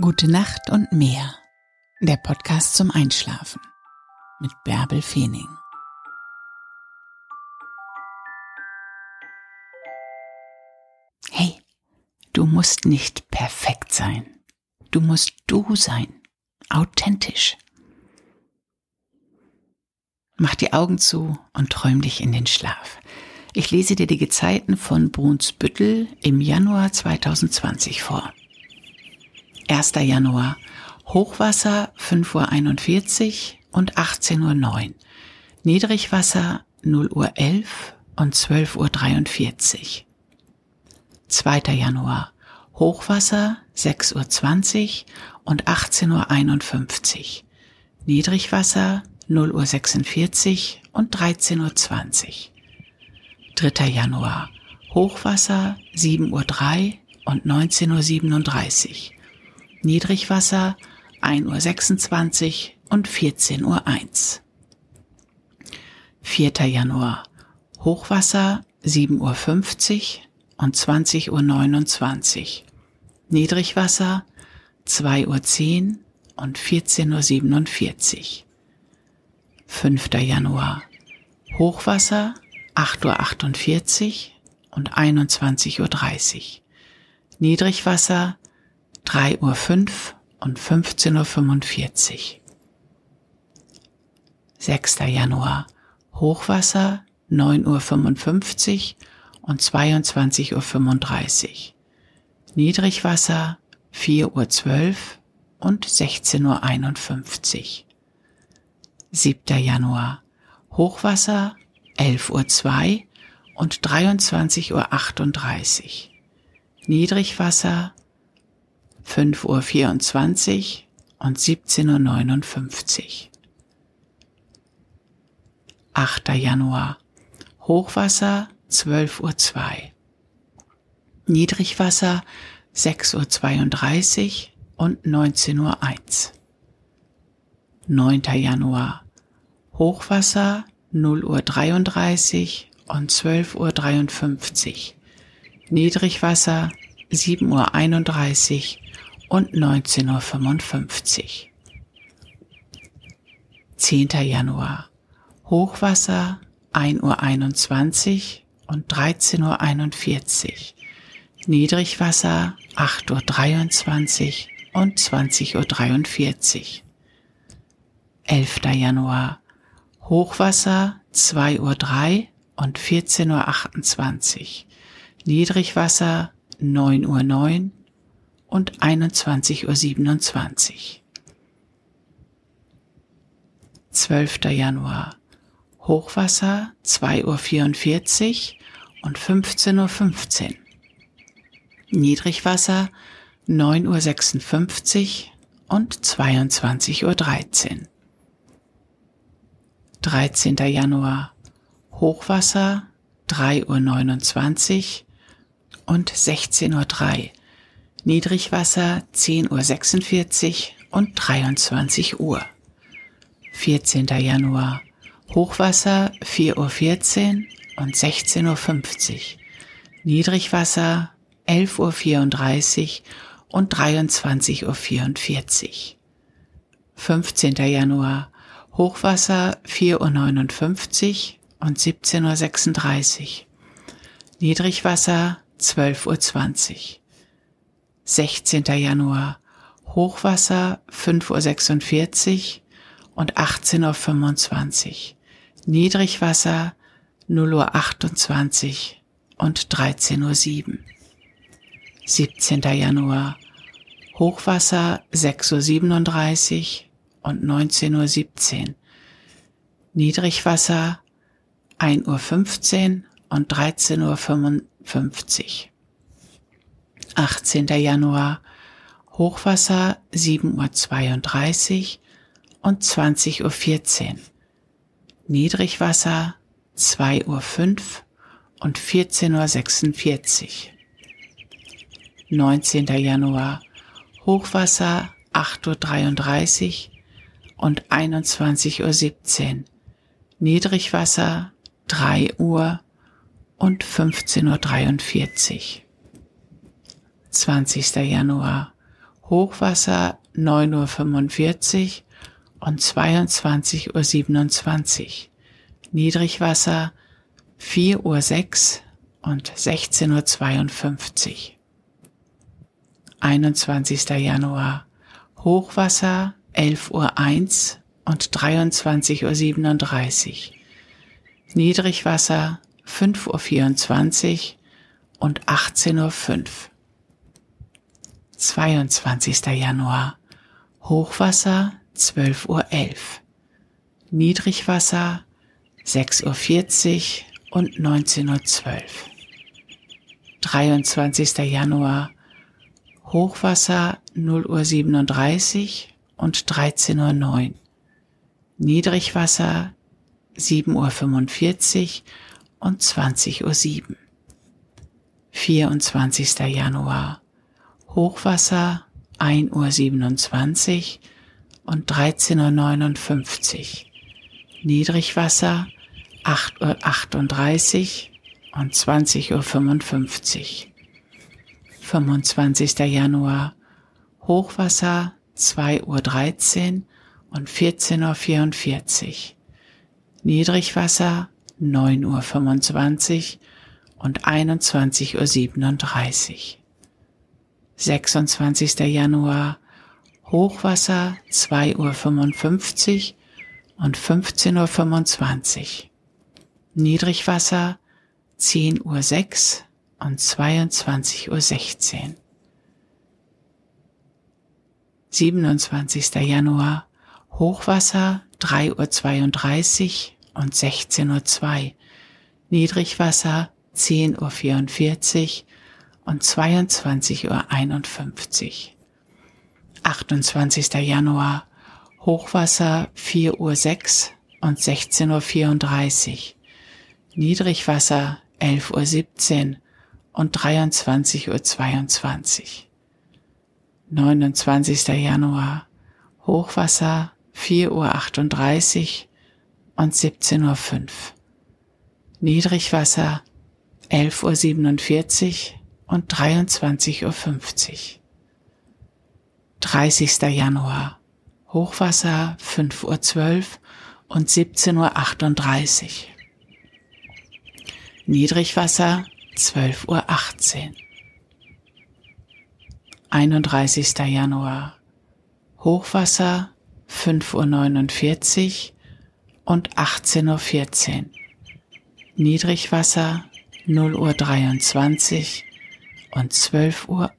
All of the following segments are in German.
Gute Nacht und mehr. Der Podcast zum Einschlafen mit Bärbel Feening. Hey, du musst nicht perfekt sein. Du musst du sein. Authentisch. Mach die Augen zu und träum dich in den Schlaf. Ich lese dir die Gezeiten von Brunsbüttel im Januar 2020 vor. 1. Januar. Hochwasser 5.41 Uhr und 18.09 Uhr. Niedrigwasser 0 Uhr 11 und 12.43 Uhr. 2. Januar. Hochwasser 6.20 Uhr und 18.51 Uhr. Niedrigwasser 0 Uhr 46 und 13.20 Uhr. 3. Januar. Hochwasser 7.03 Uhr und 19.37 Uhr. Niedrigwasser 1.26 Uhr und 14.01 Uhr. 4. Januar. Hochwasser 7.50 Uhr und 20.29 Uhr. Niedrigwasser 2.10 Uhr und 14.47 Uhr. 5. Januar. Hochwasser 8.48 Uhr und 21.30 Uhr. Niedrigwasser 3.05 Uhr und 15.45 Uhr. 6. Januar. Hochwasser 9.55 Uhr und 22.35 Uhr. Niedrigwasser 4.12 Uhr und 16.51 Uhr. 7. Januar. Hochwasser 11.02 Uhr und 23.38 Uhr. Niedrigwasser 5.24 Uhr und 17.59 Uhr. 8. Januar. Hochwasser 12.02 Uhr. Niedrigwasser 6.32 Uhr und 19.01 Uhr. 9. Januar. Hochwasser 0 Uhr 33 und 12 Uhr 53. Niedrigwasser 7 Uhr 31 und 19 Uhr 55. 10. Januar. Hochwasser 1 Uhr 21 und 13 Uhr 41. Niedrigwasser 8 Uhr 23 und 20 Uhr 43. 11. Januar. Hochwasser 2.03 Uhr und 14.28 Uhr. Niedrigwasser 9.09 Uhr und 21.27 Uhr. 12. Januar. Hochwasser 2.44 Uhr und 15.15 Uhr. Niedrigwasser 9.56 Uhr und 22.13 Uhr. 13. Januar Hochwasser 3.29 Uhr und 16.03 Uhr. Niedrigwasser 10.46 Uhr und 23 Uhr. 14. Januar Hochwasser 4.14 Uhr und 16.50 Uhr. Niedrigwasser 11.34 Uhr und 23.44 Uhr. 15. Januar Hochwasser 4.59 Uhr und 17.36 Uhr. Niedrigwasser 12.20 Uhr. 16. Januar Hochwasser 5.46 Uhr und 18.25 Uhr. Niedrigwasser 0.28 Uhr und 13.07 Uhr. 17. Januar Hochwasser 6.37 Uhr und 19.17 Uhr. Niedrigwasser 1.15 Uhr und 13.55 Uhr. 18. Januar Hochwasser 7.32 Uhr und 20.14 Uhr. Niedrigwasser 2.05 Uhr und 14.46 Uhr. 19. Januar Hochwasser 8.33 Uhr und 21.17 Uhr. Niedrigwasser 3 Uhr und 15.43 Uhr. 20. Januar Hochwasser 9.45 Uhr und 22.27 Uhr. Niedrigwasser 4.06 Uhr und 16.52 Uhr. 21. Januar Hochwasser 11.01 Uhr und 23.37 Uhr. Niedrigwasser 5.24 Uhr und 18.05 Uhr. 22. Januar Hochwasser 12.11 Uhr. Niedrigwasser 6.40 Uhr und 19.12 Uhr. 23. Januar Hochwasser 0.37 Uhr und 13.09 Uhr. Niedrigwasser 7.45 Uhr und 20.07 Uhr. 24. Januar Hochwasser 1.27 Uhr und 13.59 Uhr. Niedrigwasser 8.38 Uhr und 20.55 Uhr. 25. Januar Hochwasser 2.13 Uhr und 14.44 Uhr. Niedrigwasser 9.25 Uhr und 21.37 Uhr. 26. Januar Hochwasser 2.55 Uhr und 15.25 Uhr. Niedrigwasser 10.06 Uhr und 22.16 Uhr. 27. Januar Hochwasser 3.32 Uhr und 16.02 Uhr. Niedrigwasser 10.44 Uhr und 22.51 Uhr. 28. Januar Hochwasser 4.06 Uhr und 16.34 Uhr. Niedrigwasser 11.17 Uhr und 23.22 Uhr. 29. Januar Hochwasser 4.38 Uhr und 17.05 Uhr. Niedrigwasser 11.47 Uhr und 23.50 Uhr. 30. Januar Hochwasser 5.12 Uhr und 17.38 Uhr. Niedrigwasser 12.18 Uhr. 31. Januar Hochwasser 5.49 Uhr und 18.14 Uhr. Niedrigwasser 0.23 Uhr und 12.51 Uhr.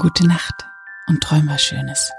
Gute Nacht und träum was Schönes.